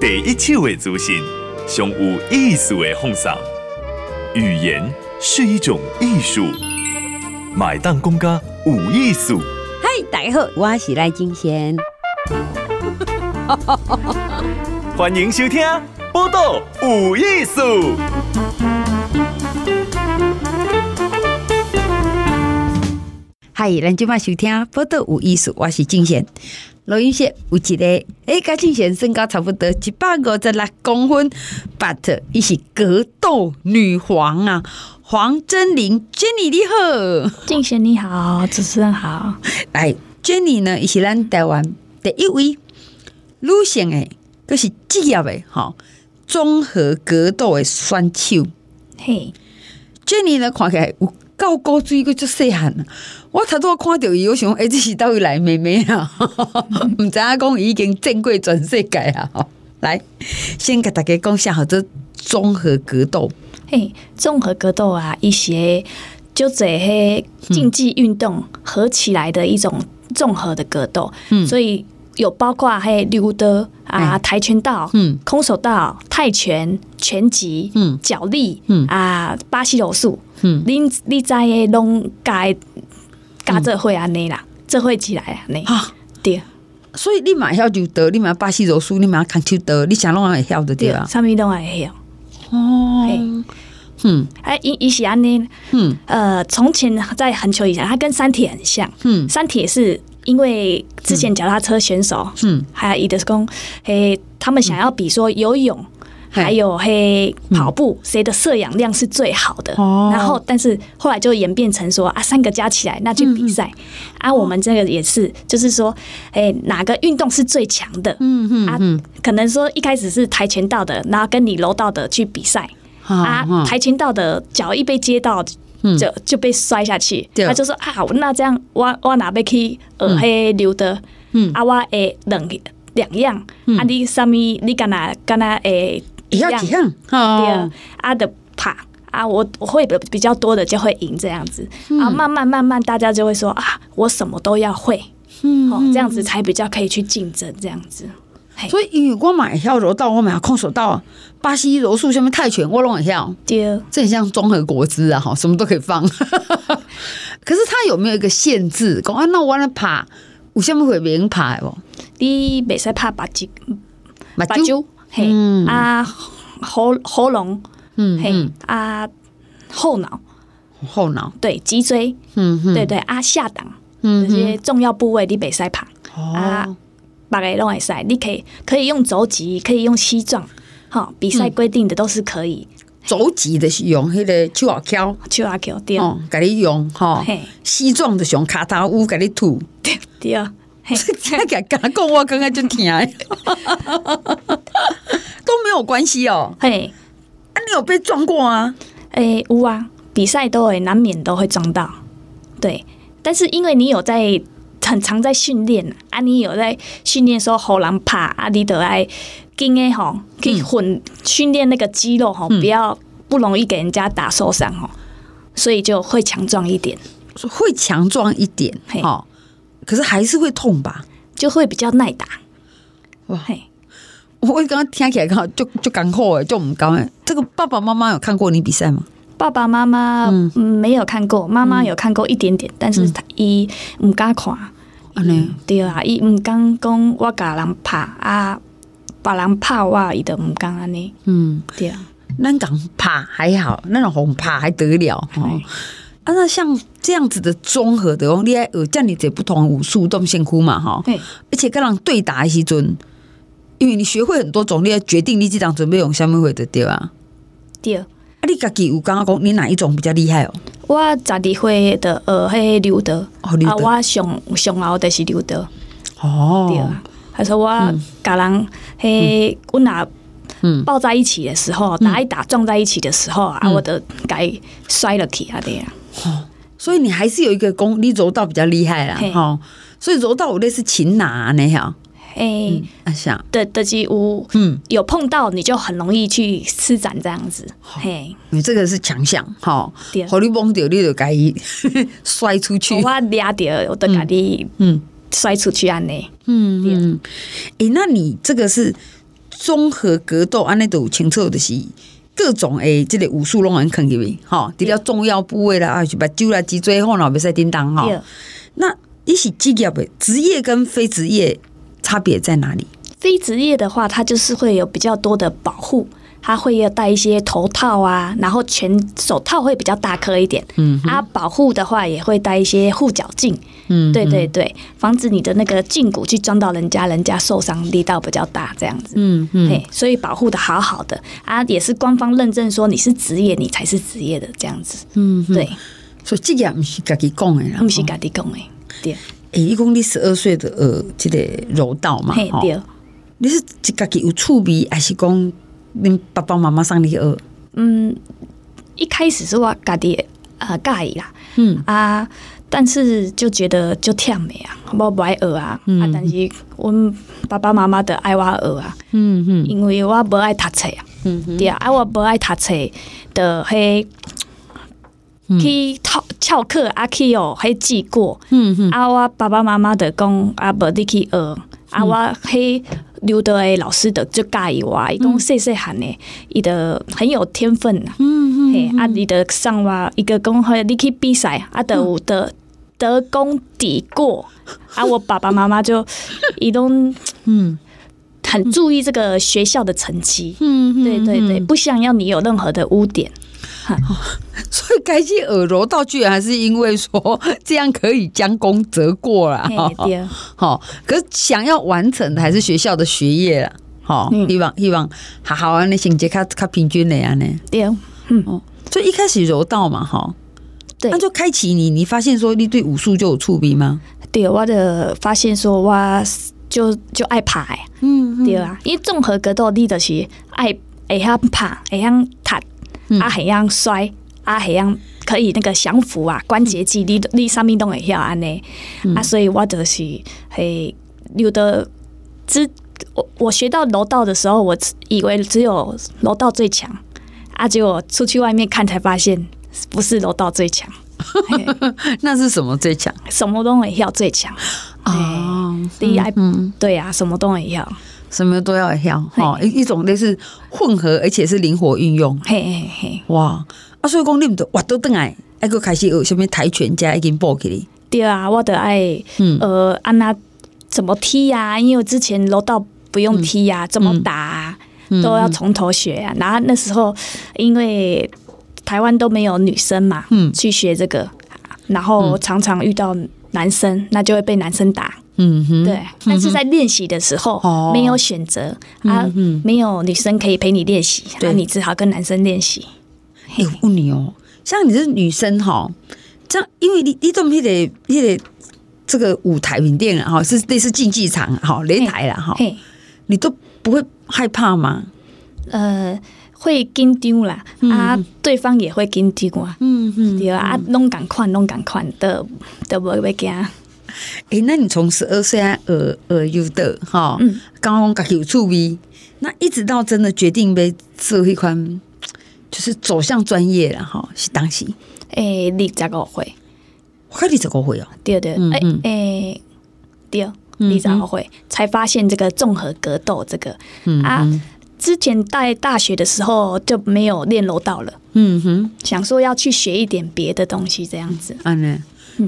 第一手的资讯，上有意思的放送。语言是一种艺术，买单公家有艺术。嗨，大家好，我是赖金贤。欢迎收听《报道有艺术》。嗨，咱今晚收听《报道有艺术》，我是金贤。录音室有一个，诶、欸，嘉靖先身高差不多一百五十六公分，but 伊是格斗女皇啊，黄真玲，Jenny 你好，靖贤你好，主持人好。来，Jenny 呢，伊是咱台湾第一位女性诶，都是职业诶，吼，综合格斗诶选手。嘿，Jenny 呢，看起来有够高水，个足细汉。我头拄看到伊，我想，哎、欸，这是倒位来妹妹啊？唔知影讲已经正规全世界啊！来，先给大家讲下好，这综合格斗。嘿，综合格斗啊，一些就这些竞技运动合起来的一种综合的格斗。嗯，所以有包括嘿溜的啊，跆拳道，嗯，空手道、泰拳、拳击，嗯，脚力，嗯啊，巴西柔术，嗯，你你在拢该。加这会安尼啦，这会起来啊，你对，所以你马上就得，你马巴西柔术，你马上看就得，你想弄会晓的对吧？啥物拢会晓。哦，嗯，哎，伊伊是安尼，嗯，呃，从前在很久以前，它跟三铁很像，嗯，三铁是因为之前脚踏车选手，嗯，还有伊的是讲，嘿，他们想要比说游泳。还有嘿，跑步谁的摄氧量是最好的？然后，但是后来就演变成说啊，三个加起来那去比赛。啊，我们这个也是，就是说，哎，哪个运动是最强的？嗯嗯啊，可能说一开始是跆拳道的，然后跟你柔道的去比赛。啊，跆拳道的脚一被接到，就就被摔下去。他就说啊，那这样我我哪边去呃嘿溜的？嗯啊，我诶两两样。啊，你什么？你干哪干哪诶？一样。一样，对啊。的怕啊，我我会比较多的就会赢这样子，啊，慢慢慢慢大家就会说啊，我什么都要会，嗯，这样子才比较可以去竞争这样子。所以英语我买跳柔道，我买空手道，巴西柔术下面泰拳我拢会跳，对，这很像综合国资啊，哈，什么都可以放。可是它有没有一个限制？讲啊，那我来爬，有什么会别人爬不？你别使爬八级，八级。嘿，啊，喉喉咙，嗯，嘿，啊，后脑，后脑，对，脊椎，嗯对对，啊，下档，嗯，这些重要部位你别使爬，啊，别个拢会使，你可以可以用肘击，可以用膝撞，好，比赛规定的都是可以。肘击的是用迄个手阿翘，手阿翘，对，哦，给你用，哈，膝撞的是用卡塔乌给你吐，对，对。啊。他敢敢讲，我刚刚就听，都没有关系哦。嘿，啊，你有被撞过啊？诶，有啊，比赛都会难免都会撞到。对，但是因为你有在很常在训练啊，你有在训练说好难怕啊，你得爱跟诶吼，可以混训练那个肌肉吼，不要不容易给人家打受伤吼，所以就会强壮一点，会强壮一点，嘿。可是还是会痛吧，就会比较耐打。哇嘿，我刚刚听起来刚好就就刚好哎，就唔刚哎。这个爸爸妈妈有看过你比赛吗？爸爸妈妈嗯没有看过，妈妈有看过一点点，但是他伊唔敢看。嗯，对啊，伊唔敢讲我甲人拍啊，别人拍我伊都唔敢安尼。嗯，对啊，咱讲拍还好，那种红拍还得了哦。啊，那像这样子的综合的哦，你爱有这样子不同的武术都辛苦嘛哈，对而且跟人对打的时阵，因为你学会很多种，你要决定你这场准备用什么会的对啊？对，啊，你家己有刚刚讲你哪一种比较厉害哦？我十二岁的呃，迄溜德，啊，我上上后的是溜德。哦，对啊，还是我甲人嘿，我拿嗯抱在一起的时候，打一打撞在一起的时候啊，我的该摔了去啊的呀。哦，所以你还是有一个功，你柔道比较厉害啦，哈。所以柔道我类似擒拿那样，哎，像的的几乎，嗯，有碰到你就很容易去施展这样子，嘿，你这个是强项，哈。好，你碰到你就该 摔出去，我俩掉我都该你，嗯，摔出去安内，嗯嗯。哎，那你这个是综合格斗安尼都有清楚的是各种诶，这个武术拢很坑入去哈，除了重要部位啦，啊，是把酒啦、脊椎后脑别使叮当哈。那一是职业的职业跟非职业差别在哪里？非职业的话，它就是会有比较多的保护。它会要戴一些头套啊，然后全手套会比较大颗一点。嗯，啊，保护的话也会戴一些护脚镜。嗯，对对对，防止你的那个胫骨去撞到人家，人家受伤力道比较大这样子。嗯嗯，所以保护的好好的啊，也是官方认证说你是职业，你才是职业的这样子。嗯，对。所以这个不是自己讲的，不是自己讲的。对。诶，一讲你十二岁的呃，即个柔道嘛，对。你是自己有趣味，还是讲？恁爸爸妈妈送你去学？嗯，一开始是我家己呃介意啦，嗯啊，但是就觉得就忝的啊，我不爱学啊，嗯、啊，但是阮爸爸妈妈的爱我学啊，嗯嗯，因为我不爱读册啊，嗯哼，对啊，啊我不爱读册的迄去翘翘课啊去哦，还记过，嗯哼，啊我爸爸妈妈的讲啊，无你去学，啊我迄。留德诶，老师的就教伊我，伊讲细细汉诶，伊的很有天分。呐。嗯嗯，啊，伊的上哇，一个讲好，你去比赛，啊，得有得得功抵过，啊，我爸爸妈妈就 伊都嗯。很注意这个学校的成绩。嗯，对对对，不想要你有任何的污点。所以该去耳柔道具还是因为说这样可以将功折过啦。好，可是想要完成的还是学校的学业啦。好，希望希望好好啊，那成绩较较平均的呀呢。对，嗯，所以一开始柔道嘛，哈，对，那就开启你，你发现说你对武术就有触笔吗？对，我的发现说我，就就爱爬，嗯，对啊，因为综合格斗你就是爱会晓爬，会晓踢。啊，很样摔，啊，很样可以那个降服啊，关节肌，你你上面都会晓安尼，啊，所以我就是嘿有的，只我我学到柔道的时候，我以为只有柔道最强，啊，结果出去外面看才发现，不是柔道最强，那是什么最强？什么都会要最强。哦，第一，嗯，对啊，什么都会晓。什么都要跳，哈，一一种类似混合，而且是灵活运用。嘿嘿嘿，哇！啊，所以讲你们都哇都等来，还个开始有什么跆拳家已经报给你。对啊，我的爱，呃，安娜怎么踢呀？因为之前柔道不用踢呀，怎么打啊都要从头学啊。然后那时候因为台湾都没有女生嘛，嗯，去学这个，然后常常遇到男生，那就会被男生打。嗯哼，对，但是在练习的时候没有选择啊，没有女生可以陪你练习，那你只好跟男生练习。哎，我问你哦，像你是女生哈，这样因为你你这么一个一个这个舞台饼店哈，是类似竞技场哈，擂台了哈，你都不会害怕吗？呃，会紧张啦，啊，对方也会紧张啊，嗯嗯，对啊，拢赶快拢赶快的都不会惊。哎、欸，那你从十二岁还呃呃有的哈，刚刚讲有趣味，那一直到真的决定被做一款，就是走向专业了哈，是当时。哎，你这个会，我看你这个会哦，对对，哎哎，对，你这个会才发现这个综合格斗这个，嗯啊，之前在大学的时候就没有练柔道了，嗯哼，想说要去学一点别的东西这样子，嗯，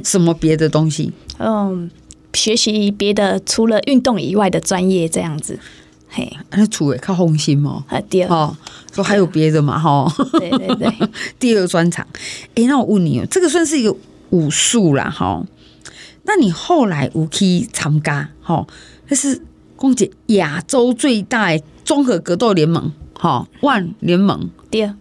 什么别的东西？嗯，学习别的除了运动以外的专业这样子，嘿，那除了靠红心嘛，啊，第二哦，说还有别的嘛，哈，对对对，第二专场。哎，那我问你哦，这个算是一个武术啦，哈，那你后来有去参加，哈，那是公姐亚洲最大的综合格斗联盟，哈，万联盟，第二，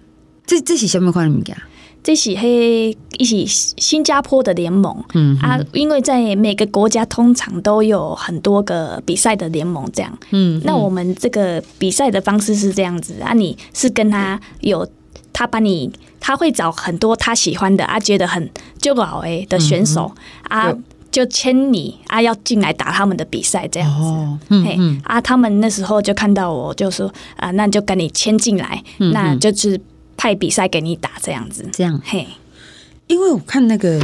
这这是什么款的物件？这是嘿，一起新加坡的联盟，嗯啊，因为在每个国家通常都有很多个比赛的联盟，这样，嗯，那我们这个比赛的方式是这样子啊，你是跟他有，他把你，他会找很多他喜欢的啊，觉得很就好诶的选手、嗯、啊，就签你啊，要进来打他们的比赛这样子，哦、嗯嘿啊，他们那时候就看到我就说啊，那就跟你签进来，嗯、那就是。派比赛给你打这样子，这样。嘿，因为我看那个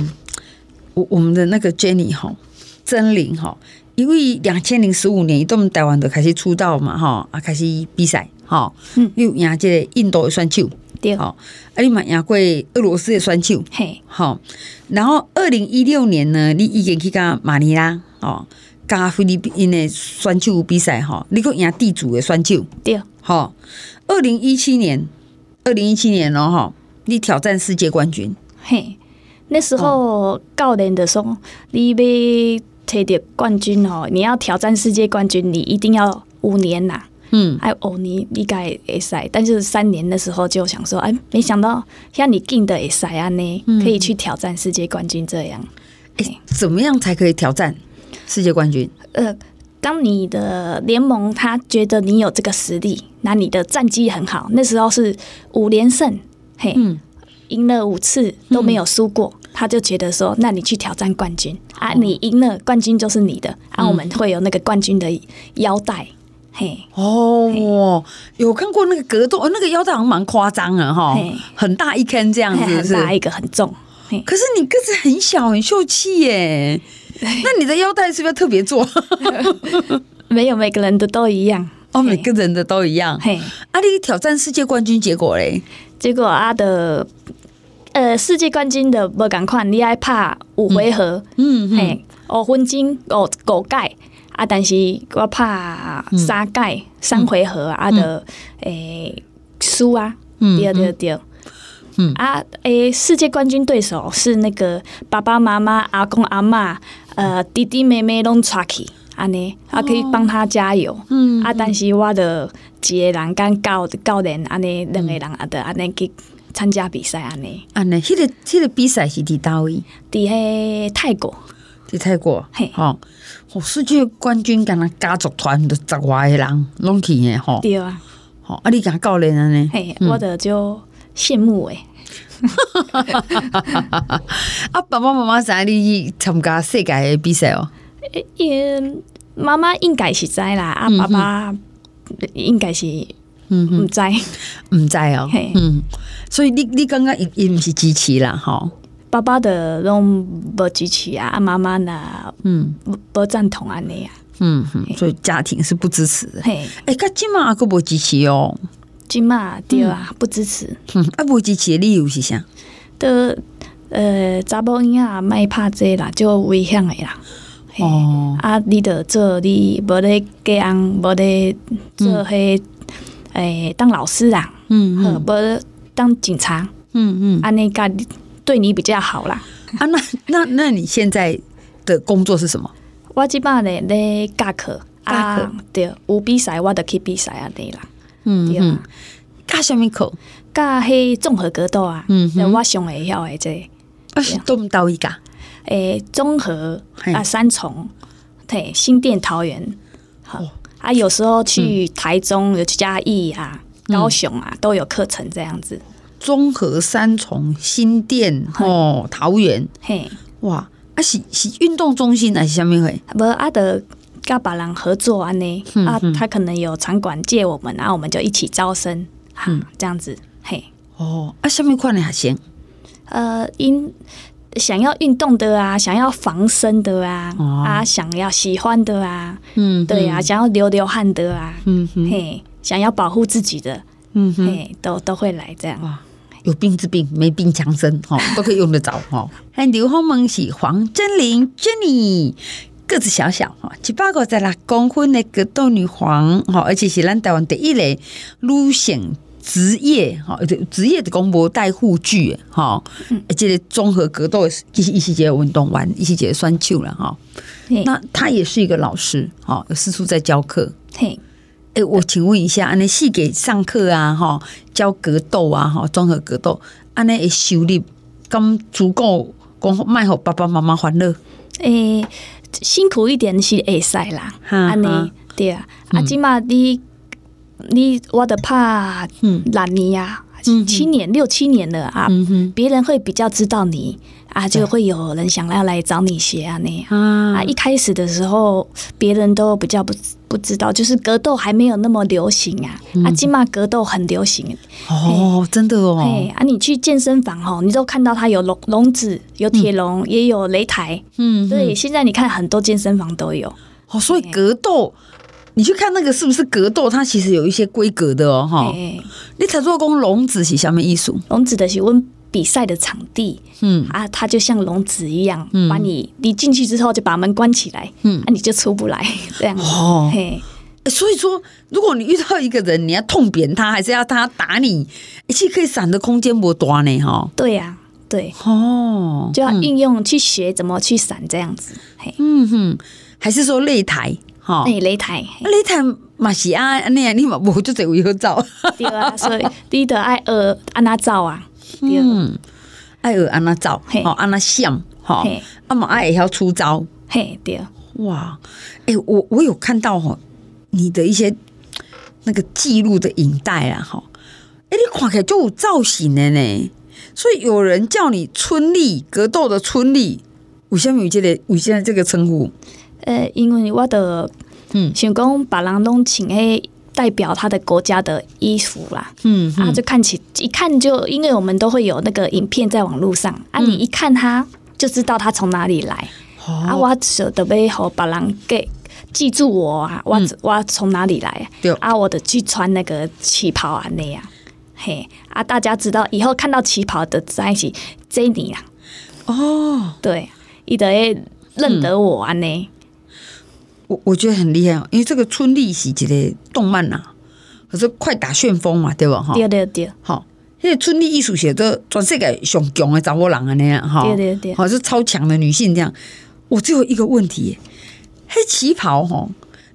我我们的那个 Jenny 哈，贞菱哈，因为两千零十五年，伊从台湾就开始出道嘛哈，啊开始比赛哈，嗯，又赢这个印度的选手，对，好，啊你嘛赢过俄罗斯的选手，嘿，好，然后二零一六年呢，你已经去甲马尼拉哦，甲菲律宾的选手比赛哈，你个赢地主的选手，对，好，二零一七年，二零一七年哦哈，你挑战世界冠军，嘿。那时候教练的说：“你要取得冠军哦，你要挑战世界冠军，你一定要五年呐。嗯，还有五年你该会赛，但是三年的时候就想说，哎，没想到像你进的会赛啊呢，可以去挑战世界冠军这样。哎，怎么样才可以挑战世界冠军？呃，当你的联盟他觉得你有这个实力，那你的战绩很好，那时候是五连胜，嘿。嗯”赢了五次都没有输过，嗯，他就觉得说：“那你去挑战冠军，哦，啊！你赢了冠军就是你的，啊！我们会有那个冠军的腰带，嘿哦，有看过那个格斗，那个腰带好像蛮夸张的哈，很大一根这样子，很大一个很重。可是你个子很小，很秀气耶，那你的腰带是不是要特别做？没有，每个人的都一样。哦，每个人的都一样。嘿，啊！你挑战世界冠军结果嘞？结果啊的，呃，世界冠军的无共款，你爱拍五回合，嗯，嗯嘿，五分钟五五盖啊，但是我怕三盖三回合啊的，诶，输啊，对对对，嗯。啊，诶，世界冠军对手是那个爸爸妈妈、阿公阿嬷、呃弟弟妹妹拢出去。安尼，啊可以帮他加油。嗯，啊，但是我的一个人跟教教练安尼两个人啊，的安尼去参加比赛安尼。安尼，迄个迄个比赛是伫叨位？伫迄泰国，伫泰国。嘿，吼，世界冠军敢若家族团的十外个人拢去诶吼。对啊，吼，啊，你敢教练安尼？嘿，我的就羡慕诶。啊，爸爸妈妈知你去参加世界的比赛哦。也妈妈应该是知啦，啊，爸爸应该是嗯唔知唔知哦，嗯，所以你你刚刚也也唔是支持啦，吼，爸爸的拢不支持啊，啊妈妈呢，嗯，不赞同安尼啊，嗯哼，所以家庭是不支持的，嘿，哎，噶今嘛个不支持哦，今嘛对啊，不支持，嗯，啊不支持的理由是啥？的呃，查某囡仔卖拍这啦，就危险的啦。哦，啊，你得做你无咧教人，无咧做迄诶当老师啊，嗯嗯，无当警察，嗯嗯，安尼个对你比较好啦。啊，那那那你现在的工作是什么？我即摆咧咧教课，教课。对，有比赛我得去比赛啊，对啦，嗯嗯，教什么课？教迄综合格斗啊，嗯，我上会晓诶，这，啊是都唔到伊个。诶，综合啊，三重，对，新店、桃园，好啊，有时候去台中、有去嘉义啊、高雄啊，都有课程这样子。综合三重、新店哦，桃园，嘿，哇，啊是是运动中心还是什么会？不，阿德跟别人合作安呢，啊，他可能有场馆借我们，然后我们就一起招生，嗯，这样子，嘿，哦，啊，什么款的学生？呃，因。想要运动的啊，想要防身的啊，哦、啊，想要喜欢的啊，嗯，对啊，想要流流汗的啊，嗯哼嘿，想要保护自己的，嗯哼嘿，都都会来这样。哇，有病治病，没病强身，哈，都可以用得着哈。还 刘芳萌是黄真玲 Jenny，个子小小哈，七八个在那公分的格斗女皇哈，而且是咱台湾第一类女性。职业哈，职业的公婆带护具哈，而且综合格斗一些一些节运动完一些节算球了哈。那他也是一个老师哈，有四处在教课。嘿，哎，我请问一下，安尼系给上课啊哈，教格斗啊哈，综合格斗，安尼收入咁足够，讲卖好爸爸妈妈欢乐。诶，辛苦一点是会使啦，安尼对啊，啊，即嘛你。你我的怕，嗯，六年呀，七年六七年了啊，别人会比较知道你啊，就会有人想要来找你学啊那样啊啊。一开始的时候，别人都比较不不知道，就是格斗还没有那么流行啊。嗯、啊，金马格斗很流行哦，真的哦。嘿啊，你去健身房哦，你都看到它有笼笼子，有铁笼，嗯、也有擂台。嗯，对，现在你看很多健身房都有。哦，所以格斗。你去看那个是不是格斗？它其实有一些规格的哦，哈。你才做工笼子是什么意思？笼子的是问比赛的场地，嗯。啊，它就像笼子一样，嗯、把你你进去之后就把门关起来，嗯，啊，你就出不来，这样。哦。嘿，所以说，如果你遇到一个人，你要痛扁他，还是要他打你，其实可以闪的空间不多呢，哈。对呀、啊，对。哦，就要应用去学怎么去闪这样子，嘿，嗯哼，还是说擂台？哦，擂台，擂台嘛是啊，那样你嘛无就只有一个照，对啊，所以你得爱呃安那照啊，嗯，爱学安那照，好安那像，好，啊嘛爱也要出招，嘿，对，哇，哎，我我有看到哈，你的一些那个记录的影带啊，哈，哎，你看起来就有造型的呢，所以有人叫你春丽格斗的春丽，为什么有这个有现在这个称呼？呃，因为我的嗯，想讲把人拢请诶代表他的国家的衣服啦，嗯，啊，就看起一看就，因为我们都会有那个影片在网络上，嗯、啊，你一看他就知道他从哪里来，哦、啊，我舍得被后把人给记住我啊，我、嗯、我从哪里来，对。啊，我的去穿那个旗袍啊那样，嘿，啊，大家知道以后看到旗袍的在一起，这你啊，哦，对，伊得认得我啊呢。嗯我我觉得很厉害哦，因为这个春丽是一个动漫呐、啊，可是快打旋风嘛，对吧？哈，对对对，好，因为春丽艺术写的全世界上强的查某人啊那样哈，对对对，好是超强的女性这样。我只有一个问题，黑旗袍哈，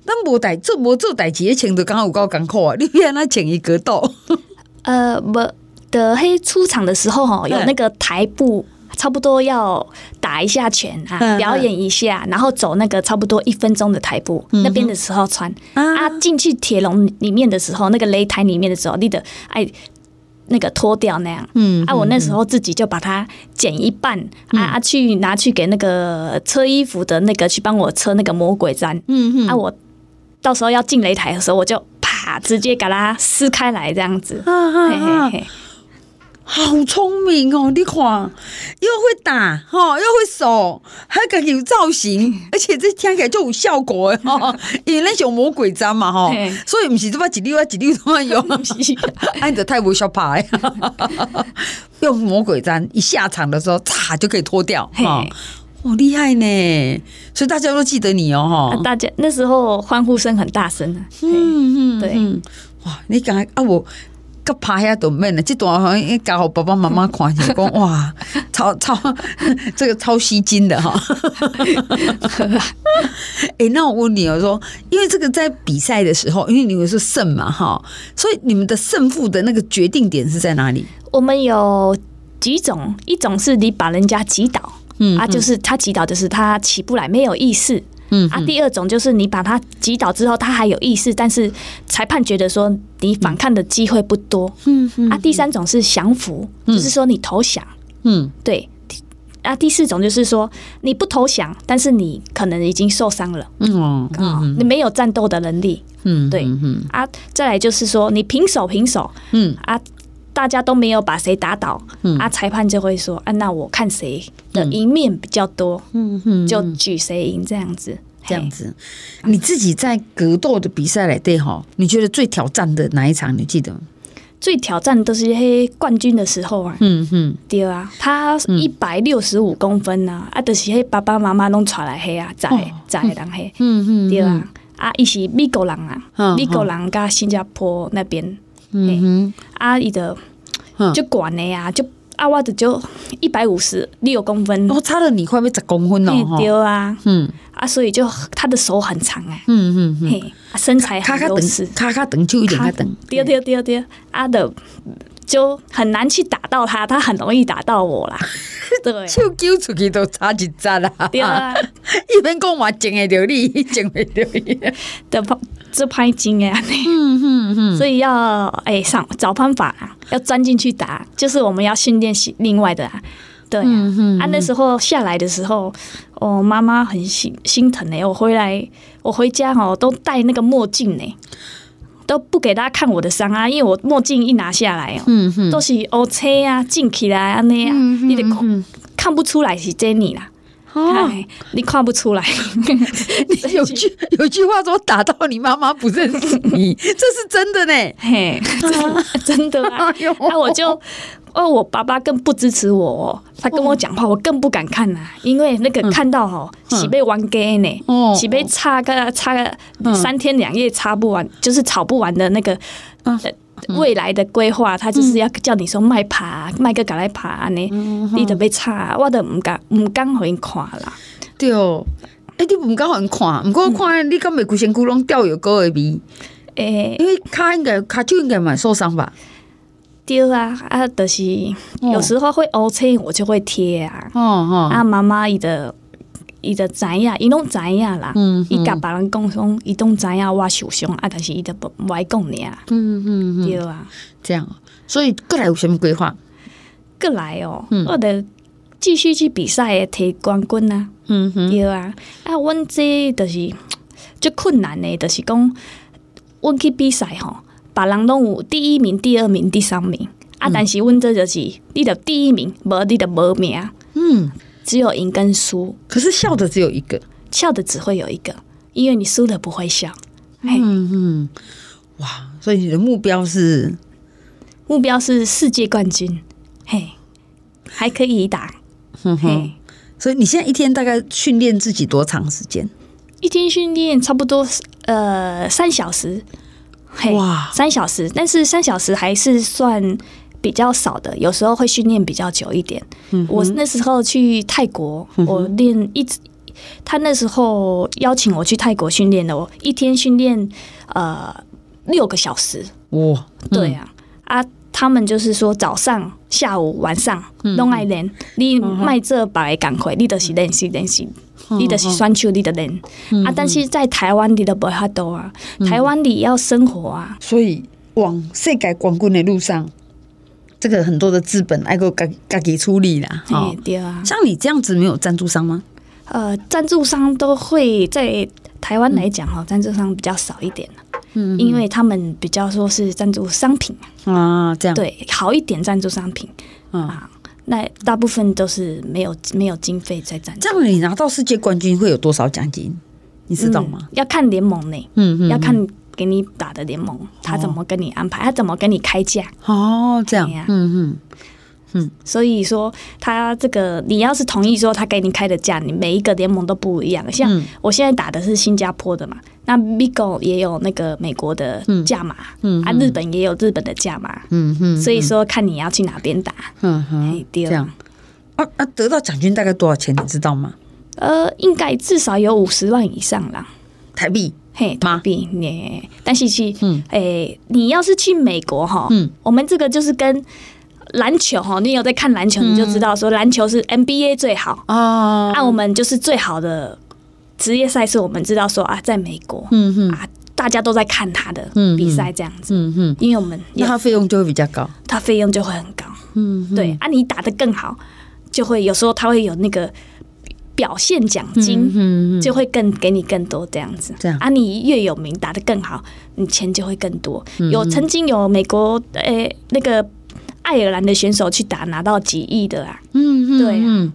那无代这无做代志的穿着刚好有够艰苦啊，你让他穿一格斗，呃，不的黑出场的时候哈，有那个台步。差不多要打一下拳啊，表演一下，然后走那个差不多一分钟的台步，嗯、那边的时候穿。啊，进去铁笼里面的时候，那个擂台里面的时候，你的哎那个脱掉那样，嗯，啊，我那时候自己就把它剪一半，嗯、啊啊，去拿去给那个车衣服的那个去帮我车那个魔鬼毡，嗯哼，啊，我到时候要进擂台的时候，我就啪直接给它撕开来这样子，嘿嘿嘿。好聪明哦！你看，又会打哈，又会手，还敢有造型，而且这听起来就有效果哈。因为那种魔鬼毡嘛哈，所以不是这么几粒啊几粒这么用，按着太无小牌，用魔鬼毡一下场的时候，嚓就可以脱掉哈。好厉害呢！所以大家都记得你哦哈。大家那时候欢呼声很大声的，嗯嗯，对，哇，你刚才啊我。个拍下都免了，这段好像刚好爸爸妈妈看起来 讲哇，超超 这个超吸睛的哈。哎、欸，那我问你，哦说，因为这个在比赛的时候，因为你们是胜嘛哈，所以你们的胜负的那个决定点是在哪里？我们有几种，一种是你把人家击倒，嗯，嗯，啊，就是他击倒，就是他起不来，没有意识。嗯啊，第二种就是你把他击倒之后，他还有意识，但是裁判觉得说你反抗的机会不多。嗯嗯。啊，第三种是降服，就是说你投降。嗯，对。啊，第四种就是说你不投降，但是你可能已经受伤了。嗯嗯。你没有战斗的能力。嗯，对。嗯啊，再来就是说你平手平手。嗯啊。大家都没有把谁打倒，嗯、啊，裁判就会说，啊，那我看谁的赢面比较多，嗯嗯，就举谁赢这样子，这样子。你自己在格斗的比赛来对哈，你觉得最挑战的哪一场？你记得吗？最挑战都是黑冠军的时候啊，嗯嗯，对啊，他一百六十五公分啊，啊，就是黑爸爸妈妈拢带来黑啊，在在人黑，嗯嗯，对啊，啊，伊是美国人啊，美国人加新加坡那边。嗯哼，阿姨的就管的呀，就阿娃的就一百五十六公分，哦，差了你快要十公分了对啊，嗯。啊，所以就他的手很长哎，嗯嗯嗯，嘿，身材很优势，卡卡等就一点卡等，对对对对，阿的。就很难去打到他，他很容易打到我啦。对，手揪出去都差一截啦。对啊，一边讲话捡得到你，捡不到你，的这拍筋哎。嗯嗯嗯。所以要哎上找方法啊，要钻进去打，就是我们要训练另外的对啊，嗯嗯、啊，那时候下来的时候，我妈妈很心心疼呢。我回来，我回家哦，都戴那个墨镜呢，都不给大家看我的伤啊，因为我墨镜一拿下来哦，都是乌车啊，镜起来啊那样，你得看看不出来是 Jenny 啦。哦，你看不出来。你 有句有句话说，打到你妈妈不认识你，这是真的呢。嘿，真的啊。那我就，哦，我爸爸更不支持我。哦他跟我讲话，我更不敢看呐，因为那个看到哦，是被玩 gay 呢，是被擦个擦个三天两夜擦不完，就是吵不完的那个。未来的规划，他就是要叫你说卖爬，卖个搞来爬呢，你得被查，我都唔敢唔敢互因看啦。对哦，哎，你唔敢互因看，毋过我看你敢袂规身躯拢掉有膏的味。诶，因为脚应该脚就应该蛮受伤吧？对啊，啊，就是有时候会乌青，我就会贴啊。哦哦，啊，妈妈伊的。伊就知影，伊拢知影啦。伊甲别人讲讲，伊拢知影我受伤，啊，但是伊就不不爱讲尔。嗯嗯嗯对啊，这样，所以过来有什么规划？过来哦，我得继续去比赛，摕冠军啊。嗯哼，对啊。啊，阮这就是最困难的，就是讲，阮去比赛吼，别人拢有第一名、第二名、第三名，啊，但是阮这就是，你得第一名，无你得无名。嗯。只有赢跟输，可是笑的只有一个，笑的只会有一个，因为你输了不会笑。嗯嗯，哇！所以你的目标是目标是世界冠军，嘿，还可以打。哼哼，所以你现在一天大概训练自己多长时间？一天训练差不多呃三小时。嘿，哇，三小时，但是三小时还是算。比较少的，有时候会训练比较久一点。嗯、我那时候去泰国，我练一直，他那时候邀请我去泰国训练的，我一天训练呃六个小时。哇，对啊，嗯、啊，他们就是说早上、下午、晚上拢爱练，你卖这白赶快，你都是练习练习，你都是选手，你的练。嗯、哼啊，但是在台湾你都不会很多啊，台湾你要生活啊，所以往世界冠军的路上。这个很多的资本爱够自自己处理啦，哦，对啊。像你这样子没有赞助商吗？呃，赞助商都会在台湾来讲哈，赞助商比较少一点，嗯，因为他们比较说是赞助商品啊，这样对，好一点赞助商品啊，那大部分都是没有没有经费在赞助。这样你拿到世界冠军会有多少奖金？你知道吗？要看联盟呢，嗯，要看。给你打的联盟，他怎么跟你安排？他怎么跟你开价？哦，这样呀，嗯嗯嗯。所以说，他这个你要是同意说他给你开的价，你每一个联盟都不一样。像我现在打的是新加坡的嘛，那 Bigo 也有那个美国的价码，嗯啊，日本也有日本的价码，嗯嗯。所以说，看你要去哪边打，嗯哼，这样。啊啊，得到奖金大概多少钱？你知道吗？呃，应该至少有五十万以上啦，台币。嘿，麻痹你，但是去，嗯，诶，你要是去美国哈，嗯，我们这个就是跟篮球哈，你有在看篮球，你就知道说篮球是 NBA 最好。哦，那我们就是最好的职业赛事，我们知道说啊，在美国，嗯哼，啊，大家都在看他的比赛这样子，嗯哼，因为我们那他费用就会比较高，他费用就会很高，嗯，对，啊，你打的更好，就会有时候他会有那个。表现奖金就会更给你更多这样子，这样。啊，你越有名打得更好，你钱就会更多。有曾经有美国诶、欸、那个爱尔兰的选手去打拿到几亿的啊，嗯嗯对嗯，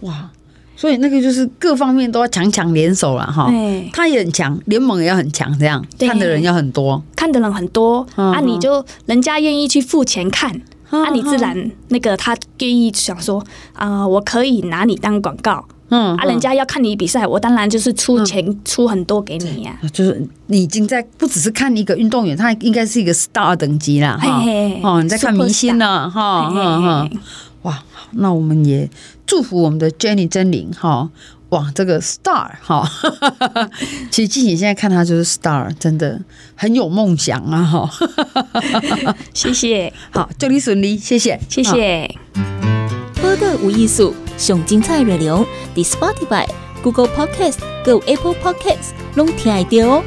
哇，所以那个就是各方面都要强强联手了哈，他也很强，联盟也要很强，这样看的人要很多，看的人很多啊，你就人家愿意去付钱看。啊，你自然那个他愿意想说啊，我可以拿你当广告，嗯，啊，人家要看你比赛，我当然就是出钱出很多给你呀。就是你已经在不只是看一个运动员，他应该是一个 star 等级啦哈。哦，你在看明星了哈，哈哈。哇，那我们也祝福我们的 Jenny 真灵哈。哇，这个 star 哈，其实静姐现在看他就是 star，真的很有梦想啊哈。谢谢，好，祝你顺利，谢谢，谢谢。播客无艺术，上精彩内容，伫 Spotify、Google Podcast、Go Apple Podcast 拢听得到哦。